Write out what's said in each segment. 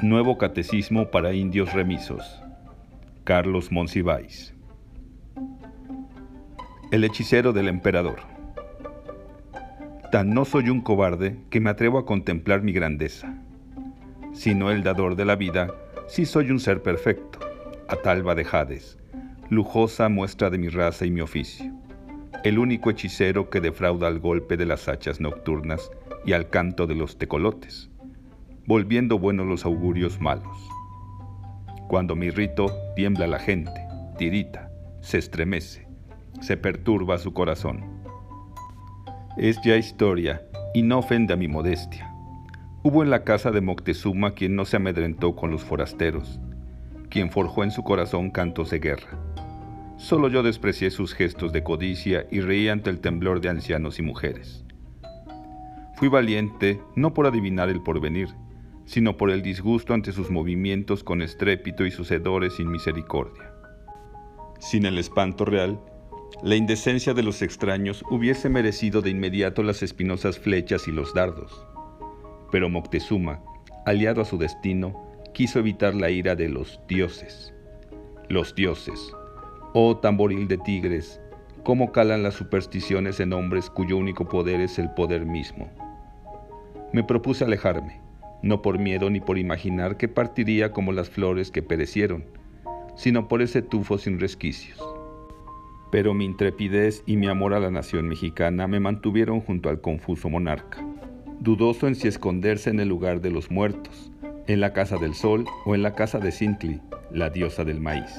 Nuevo Catecismo para Indios Remisos. Carlos Monsiváis. El hechicero del emperador. Tan no soy un cobarde que me atrevo a contemplar mi grandeza, sino el dador de la vida, si soy un ser perfecto, a talba de Hades, lujosa muestra de mi raza y mi oficio, el único hechicero que defrauda al golpe de las hachas nocturnas y al canto de los tecolotes volviendo buenos los augurios malos. Cuando mi rito tiembla la gente, tirita, se estremece, se perturba su corazón. Es ya historia y no ofende a mi modestia. Hubo en la casa de Moctezuma quien no se amedrentó con los forasteros, quien forjó en su corazón cantos de guerra. Solo yo desprecié sus gestos de codicia y reí ante el temblor de ancianos y mujeres. Fui valiente no por adivinar el porvenir, sino por el disgusto ante sus movimientos con estrépito y sus hedores sin misericordia. Sin el espanto real, la indecencia de los extraños hubiese merecido de inmediato las espinosas flechas y los dardos. Pero Moctezuma, aliado a su destino, quiso evitar la ira de los dioses. Los dioses, oh tamboril de tigres, cómo calan las supersticiones en hombres cuyo único poder es el poder mismo. Me propuse alejarme, no por miedo ni por imaginar que partiría como las flores que perecieron, sino por ese tufo sin resquicios. Pero mi intrepidez y mi amor a la nación mexicana me mantuvieron junto al confuso monarca, dudoso en si esconderse en el lugar de los muertos, en la casa del sol o en la casa de Cintli, la diosa del maíz.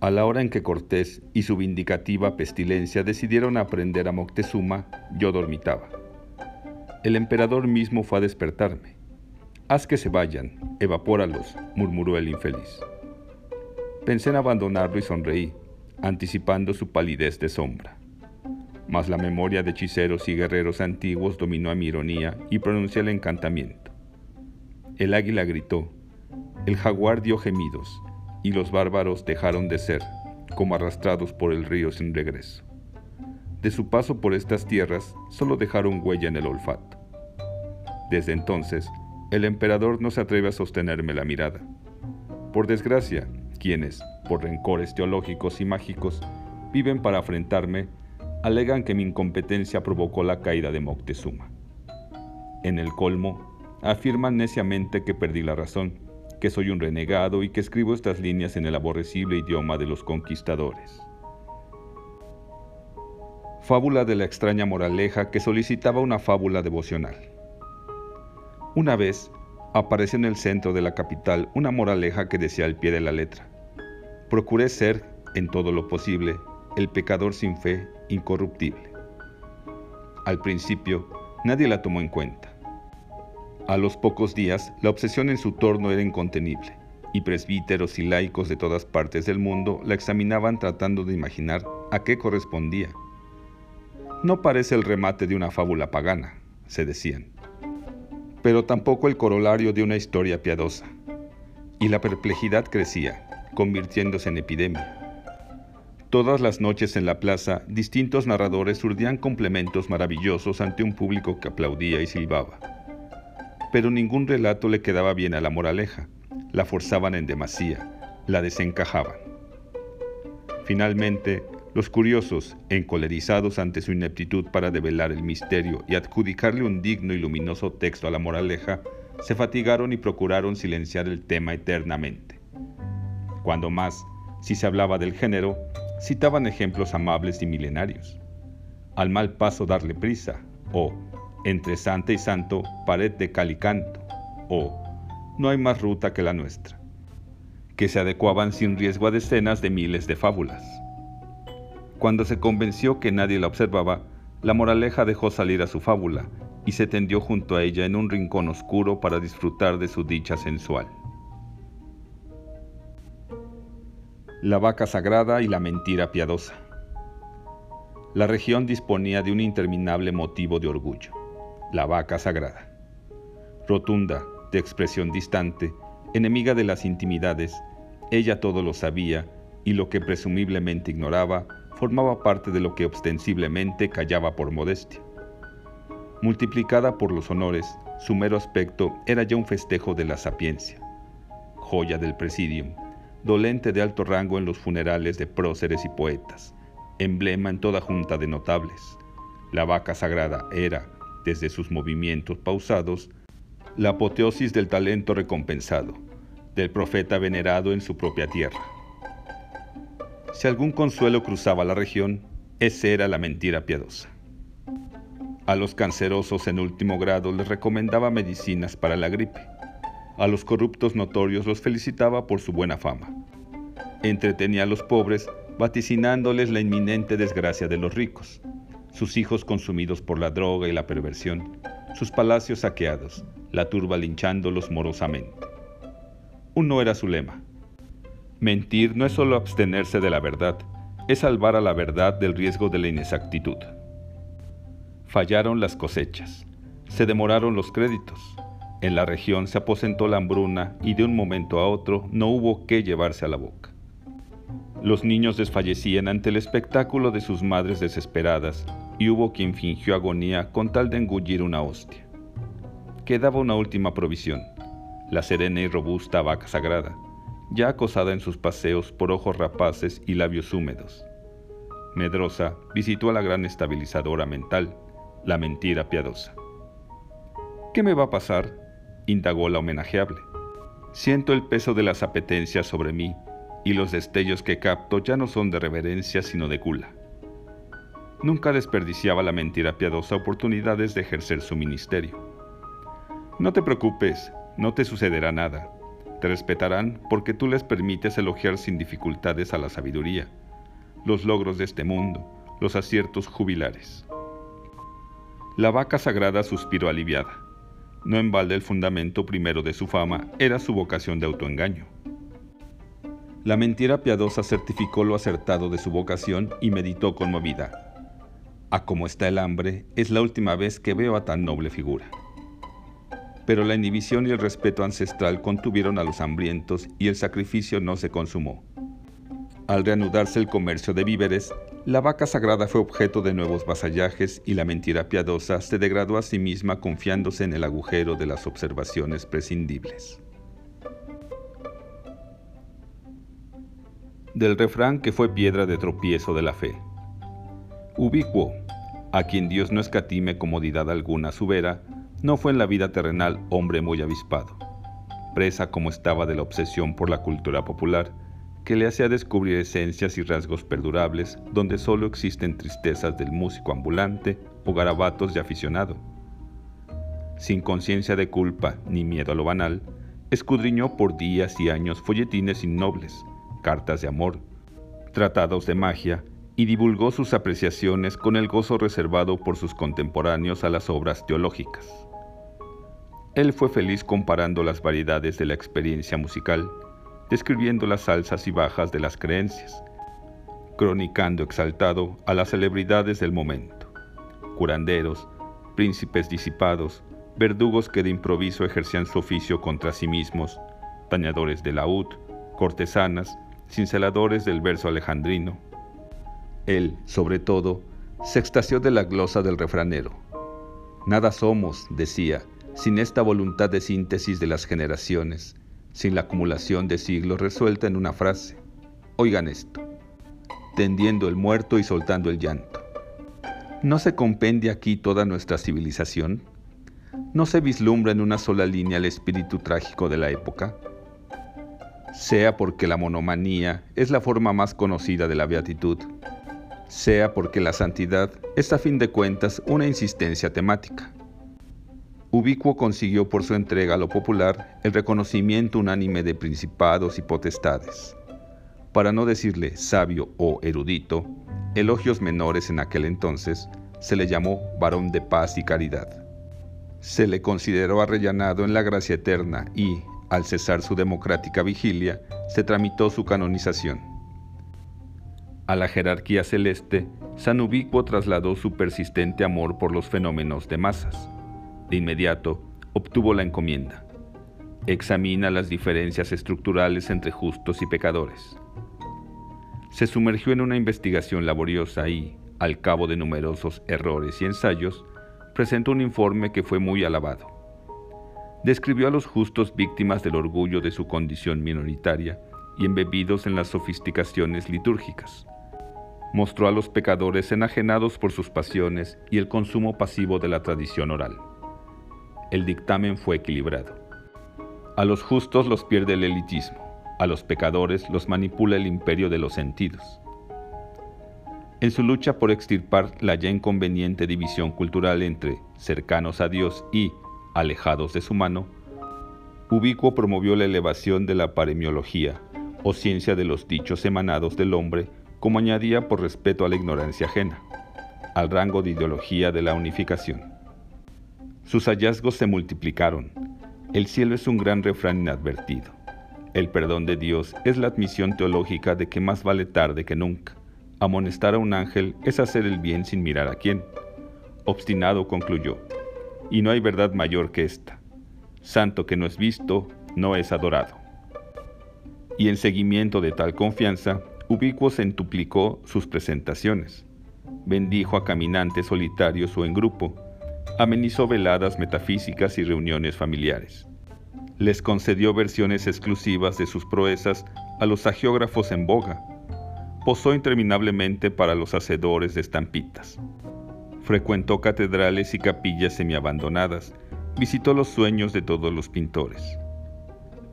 A la hora en que Cortés y su vindicativa pestilencia decidieron aprender a Moctezuma, yo dormitaba. El emperador mismo fue a despertarme. Haz que se vayan, evapóralos, murmuró el infeliz. Pensé en abandonarlo y sonreí, anticipando su palidez de sombra. Mas la memoria de hechiceros y guerreros antiguos dominó a mi ironía y pronuncié el encantamiento. El águila gritó, el jaguar dio gemidos, y los bárbaros dejaron de ser, como arrastrados por el río sin regreso. De su paso por estas tierras solo dejaron huella en el olfato. Desde entonces, el emperador no se atreve a sostenerme la mirada. Por desgracia, quienes, por rencores teológicos y mágicos, viven para afrentarme, alegan que mi incompetencia provocó la caída de Moctezuma. En el colmo, afirman neciamente que perdí la razón, que soy un renegado y que escribo estas líneas en el aborrecible idioma de los conquistadores. Fábula de la extraña moraleja que solicitaba una fábula devocional. Una vez apareció en el centro de la capital una moraleja que decía al pie de la letra, procuré ser, en todo lo posible, el pecador sin fe, incorruptible. Al principio, nadie la tomó en cuenta. A los pocos días, la obsesión en su torno era incontenible, y presbíteros y laicos de todas partes del mundo la examinaban tratando de imaginar a qué correspondía no parece el remate de una fábula pagana, se decían, pero tampoco el corolario de una historia piadosa. Y la perplejidad crecía, convirtiéndose en epidemia. Todas las noches en la plaza, distintos narradores urdían complementos maravillosos ante un público que aplaudía y silbaba. Pero ningún relato le quedaba bien a la moraleja, la forzaban en demasía, la desencajaban. Finalmente, los curiosos, encolerizados ante su ineptitud para develar el misterio y adjudicarle un digno y luminoso texto a la moraleja, se fatigaron y procuraron silenciar el tema eternamente. Cuando más, si se hablaba del género, citaban ejemplos amables y milenarios. Al mal paso darle prisa, o entre santa y santo, pared de calicanto, o no hay más ruta que la nuestra, que se adecuaban sin riesgo a decenas de miles de fábulas. Cuando se convenció que nadie la observaba, la moraleja dejó salir a su fábula y se tendió junto a ella en un rincón oscuro para disfrutar de su dicha sensual. La vaca sagrada y la mentira piadosa. La región disponía de un interminable motivo de orgullo, la vaca sagrada. Rotunda, de expresión distante, enemiga de las intimidades, ella todo lo sabía y lo que presumiblemente ignoraba formaba parte de lo que ostensiblemente callaba por modestia. Multiplicada por los honores, su mero aspecto era ya un festejo de la sapiencia. Joya del presidium, dolente de alto rango en los funerales de próceres y poetas, emblema en toda junta de notables. La vaca sagrada era, desde sus movimientos pausados, la apoteosis del talento recompensado, del profeta venerado en su propia tierra. Si algún consuelo cruzaba la región, ese era la mentira piadosa. A los cancerosos en último grado les recomendaba medicinas para la gripe. A los corruptos notorios los felicitaba por su buena fama. Entretenía a los pobres vaticinándoles la inminente desgracia de los ricos, sus hijos consumidos por la droga y la perversión, sus palacios saqueados, la turba linchándolos morosamente. Uno era su lema. Mentir no es solo abstenerse de la verdad, es salvar a la verdad del riesgo de la inexactitud. Fallaron las cosechas, se demoraron los créditos, en la región se aposentó la hambruna y de un momento a otro no hubo qué llevarse a la boca. Los niños desfallecían ante el espectáculo de sus madres desesperadas y hubo quien fingió agonía con tal de engullir una hostia. Quedaba una última provisión, la serena y robusta vaca sagrada, ya acosada en sus paseos por ojos rapaces y labios húmedos. Medrosa visitó a la gran estabilizadora mental, la mentira piadosa. ¿Qué me va a pasar? indagó la homenajeable. Siento el peso de las apetencias sobre mí, y los destellos que capto ya no son de reverencia sino de gula. Nunca desperdiciaba la mentira piadosa oportunidades de ejercer su ministerio. No te preocupes, no te sucederá nada. Te respetarán porque tú les permites elogiar sin dificultades a la sabiduría, los logros de este mundo, los aciertos jubilares. La vaca sagrada suspiró aliviada. No en balde el fundamento primero de su fama era su vocación de autoengaño. La mentira piadosa certificó lo acertado de su vocación y meditó conmovida. A como está el hambre, es la última vez que veo a tan noble figura. Pero la inhibición y el respeto ancestral contuvieron a los hambrientos y el sacrificio no se consumó. Al reanudarse el comercio de víveres, la vaca sagrada fue objeto de nuevos vasallajes y la mentira piadosa se degradó a sí misma confiándose en el agujero de las observaciones prescindibles. Del refrán que fue piedra de tropiezo de la fe. Ubicuo, a quien Dios no escatime comodidad alguna su vera, no fue en la vida terrenal hombre muy avispado. Presa como estaba de la obsesión por la cultura popular, que le hacía descubrir esencias y rasgos perdurables donde solo existen tristezas del músico ambulante o garabatos de aficionado. Sin conciencia de culpa ni miedo a lo banal, escudriñó por días y años folletines innobles, cartas de amor, tratados de magia y divulgó sus apreciaciones con el gozo reservado por sus contemporáneos a las obras teológicas. Él fue feliz comparando las variedades de la experiencia musical describiendo las alzas y bajas de las creencias, cronicando exaltado a las celebridades del momento, curanderos, príncipes disipados, verdugos que de improviso ejercían su oficio contra sí mismos, dañadores de laúd, cortesanas, cinceladores del verso alejandrino. Él, sobre todo, se extasió de la glosa del refranero. Nada somos, decía, sin esta voluntad de síntesis de las generaciones, sin la acumulación de siglos resuelta en una frase. Oigan esto, tendiendo el muerto y soltando el llanto. ¿No se compende aquí toda nuestra civilización? ¿No se vislumbra en una sola línea el espíritu trágico de la época? Sea porque la monomanía es la forma más conocida de la beatitud, sea porque la santidad es a fin de cuentas una insistencia temática. Ubicuo consiguió por su entrega a lo popular el reconocimiento unánime de principados y potestades. Para no decirle sabio o erudito, elogios menores en aquel entonces, se le llamó varón de paz y caridad. Se le consideró arrellanado en la gracia eterna y, al cesar su democrática vigilia, se tramitó su canonización. A la jerarquía celeste, San Ubicuo trasladó su persistente amor por los fenómenos de masas de inmediato, obtuvo la encomienda. Examina las diferencias estructurales entre justos y pecadores. Se sumergió en una investigación laboriosa y, al cabo de numerosos errores y ensayos, presentó un informe que fue muy alabado. describió a los justos víctimas del orgullo de su condición minoritaria y embebidos en las sofisticaciones litúrgicas. Mostró a los pecadores enajenados por sus pasiones y el consumo pasivo de la tradición oral. El dictamen fue equilibrado. A los justos los pierde el elitismo, a los pecadores los manipula el imperio de los sentidos. En su lucha por extirpar la ya inconveniente división cultural entre cercanos a Dios y alejados de su mano, Ubicuo promovió la elevación de la paremiología, o ciencia de los dichos emanados del hombre, como añadía por respeto a la ignorancia ajena, al rango de ideología de la unificación. Sus hallazgos se multiplicaron. El cielo es un gran refrán inadvertido. El perdón de Dios es la admisión teológica de que más vale tarde que nunca. Amonestar a un ángel es hacer el bien sin mirar a quién. Obstinado concluyó, y no hay verdad mayor que esta. Santo que no es visto, no es adorado. Y en seguimiento de tal confianza, Ubicuo centuplicó sus presentaciones. Bendijo a caminantes solitarios o en grupo, amenizó veladas metafísicas y reuniones familiares. Les concedió versiones exclusivas de sus proezas a los agiógrafos en boga. Posó interminablemente para los hacedores de estampitas. Frecuentó catedrales y capillas semiabandonadas, visitó los sueños de todos los pintores.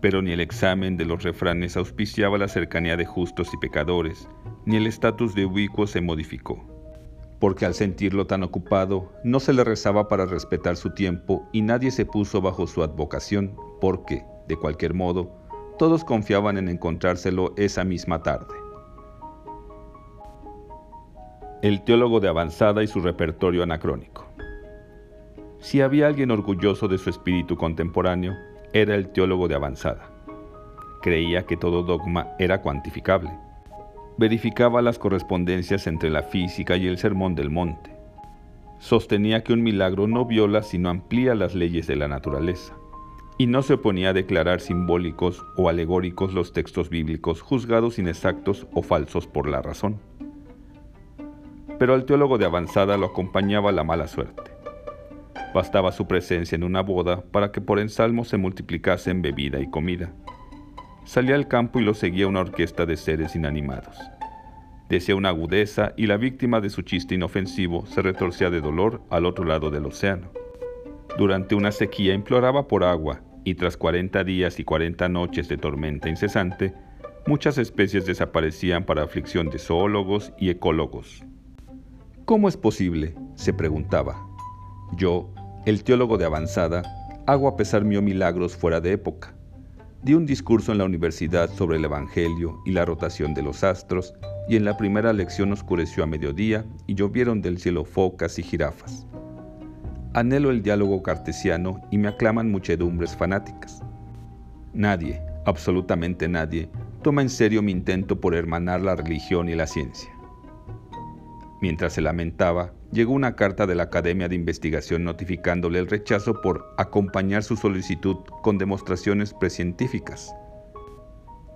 Pero ni el examen de los refranes auspiciaba la cercanía de justos y pecadores, ni el estatus de ubicuo se modificó. Porque al sentirlo tan ocupado, no se le rezaba para respetar su tiempo y nadie se puso bajo su advocación, porque, de cualquier modo, todos confiaban en encontrárselo esa misma tarde el teólogo de avanzada y su repertorio anacrónico. Si había alguien orgulloso de su espíritu contemporáneo, era el teólogo de avanzada. Creía que todo dogma era cuantificable. Verificaba las correspondencias entre la física y el sermón del monte. Sostenía que un milagro no viola sino amplía las leyes de la naturaleza. Y no se oponía a declarar simbólicos o alegóricos los textos bíblicos juzgados inexactos o falsos por la razón pero al teólogo de avanzada lo acompañaba la mala suerte. Bastaba su presencia en una boda para que por ensalmo se multiplicasen bebida y comida. Salía al campo y lo seguía una orquesta de seres inanimados. Decía una agudeza y la víctima de su chiste inofensivo se retorcía de dolor al otro lado del océano. Durante una sequía imploraba por agua y tras 40 días y 40 noches de tormenta incesante, muchas especies desaparecían para aflicción de zoólogos y ecólogos. ¿Cómo es posible? se preguntaba. Yo, el teólogo de avanzada, hago a pesar mío milagros fuera de época. Di un discurso en la universidad sobre el Evangelio y la rotación de los astros, y en la primera lección oscureció a mediodía y llovieron del cielo focas y jirafas. Anhelo el diálogo cartesiano y me aclaman muchedumbres fanáticas. Nadie, absolutamente nadie, toma en serio mi intento por hermanar la religión y la ciencia. Mientras se lamentaba, llegó una carta de la Academia de Investigación notificándole el rechazo por acompañar su solicitud con demostraciones precientíficas.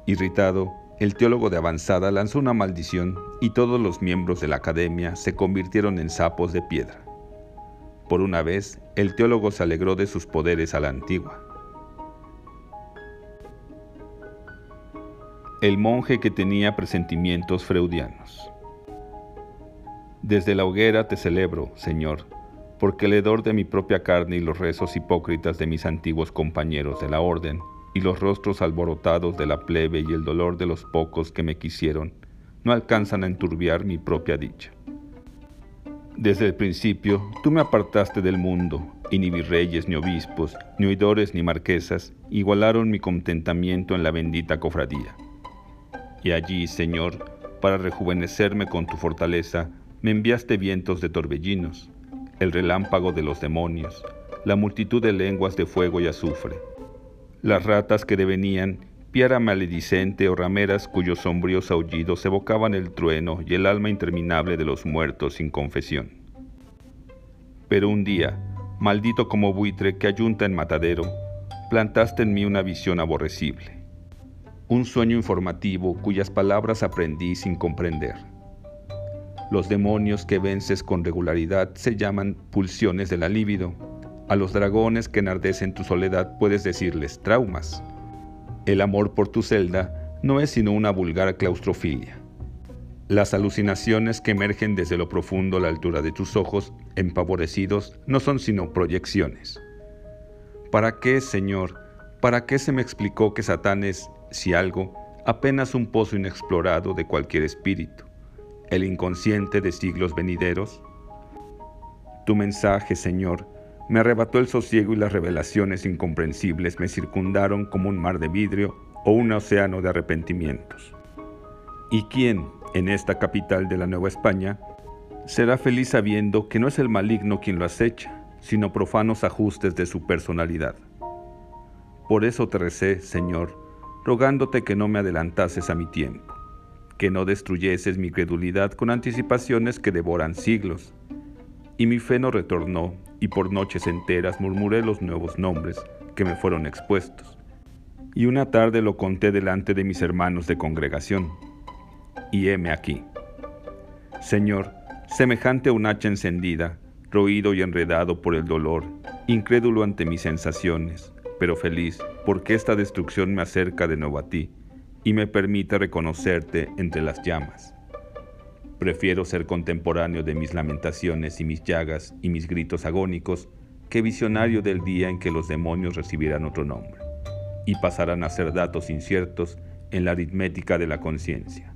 Irritado, el teólogo de avanzada lanzó una maldición y todos los miembros de la academia se convirtieron en sapos de piedra. Por una vez, el teólogo se alegró de sus poderes a la antigua. El monje que tenía presentimientos freudianos. Desde la hoguera te celebro, Señor, porque el hedor de mi propia carne y los rezos hipócritas de mis antiguos compañeros de la orden, y los rostros alborotados de la plebe y el dolor de los pocos que me quisieron, no alcanzan a enturbiar mi propia dicha. Desde el principio tú me apartaste del mundo, y ni virreyes ni obispos, ni oidores ni marquesas igualaron mi contentamiento en la bendita cofradía. Y allí, Señor, para rejuvenecerme con tu fortaleza, me enviaste vientos de torbellinos, el relámpago de los demonios, la multitud de lenguas de fuego y azufre, las ratas que devenían piara maledicente o rameras cuyos sombríos aullidos evocaban el trueno y el alma interminable de los muertos sin confesión. Pero un día, maldito como buitre que ayunta en matadero, plantaste en mí una visión aborrecible, un sueño informativo cuyas palabras aprendí sin comprender. Los demonios que vences con regularidad se llaman pulsiones de la libido. A los dragones que enardecen tu soledad puedes decirles traumas. El amor por tu celda no es sino una vulgar claustrofilia. Las alucinaciones que emergen desde lo profundo a la altura de tus ojos, empavorecidos, no son sino proyecciones. ¿Para qué, Señor? ¿Para qué se me explicó que Satán es, si algo, apenas un pozo inexplorado de cualquier espíritu, el inconsciente de siglos venideros? Tu mensaje, Señor, me arrebató el sosiego y las revelaciones incomprensibles me circundaron como un mar de vidrio o un océano de arrepentimientos. ¿Y quién, en esta capital de la Nueva España, será feliz sabiendo que no es el maligno quien lo acecha, sino profanos ajustes de su personalidad. Por eso te recé, Señor, rogándote que no me adelantases a mi tiempo, que no destruyeses mi credulidad con anticipaciones que devoran siglos. Y mi fe no retornó, y por noches enteras murmuré los nuevos nombres que me fueron expuestos. Y una tarde lo conté delante de mis hermanos de congregación y heme aquí. Señor, semejante a un hacha encendida, roído y enredado por el dolor, incrédulo ante mis sensaciones, pero feliz porque esta destrucción me acerca de nuevo a ti y me permite reconocerte entre las llamas. Prefiero ser contemporáneo de mis lamentaciones y mis llagas y mis gritos agónicos que visionario del día en que los demonios recibirán otro nombre y pasarán a ser datos inciertos en la aritmética de la conciencia.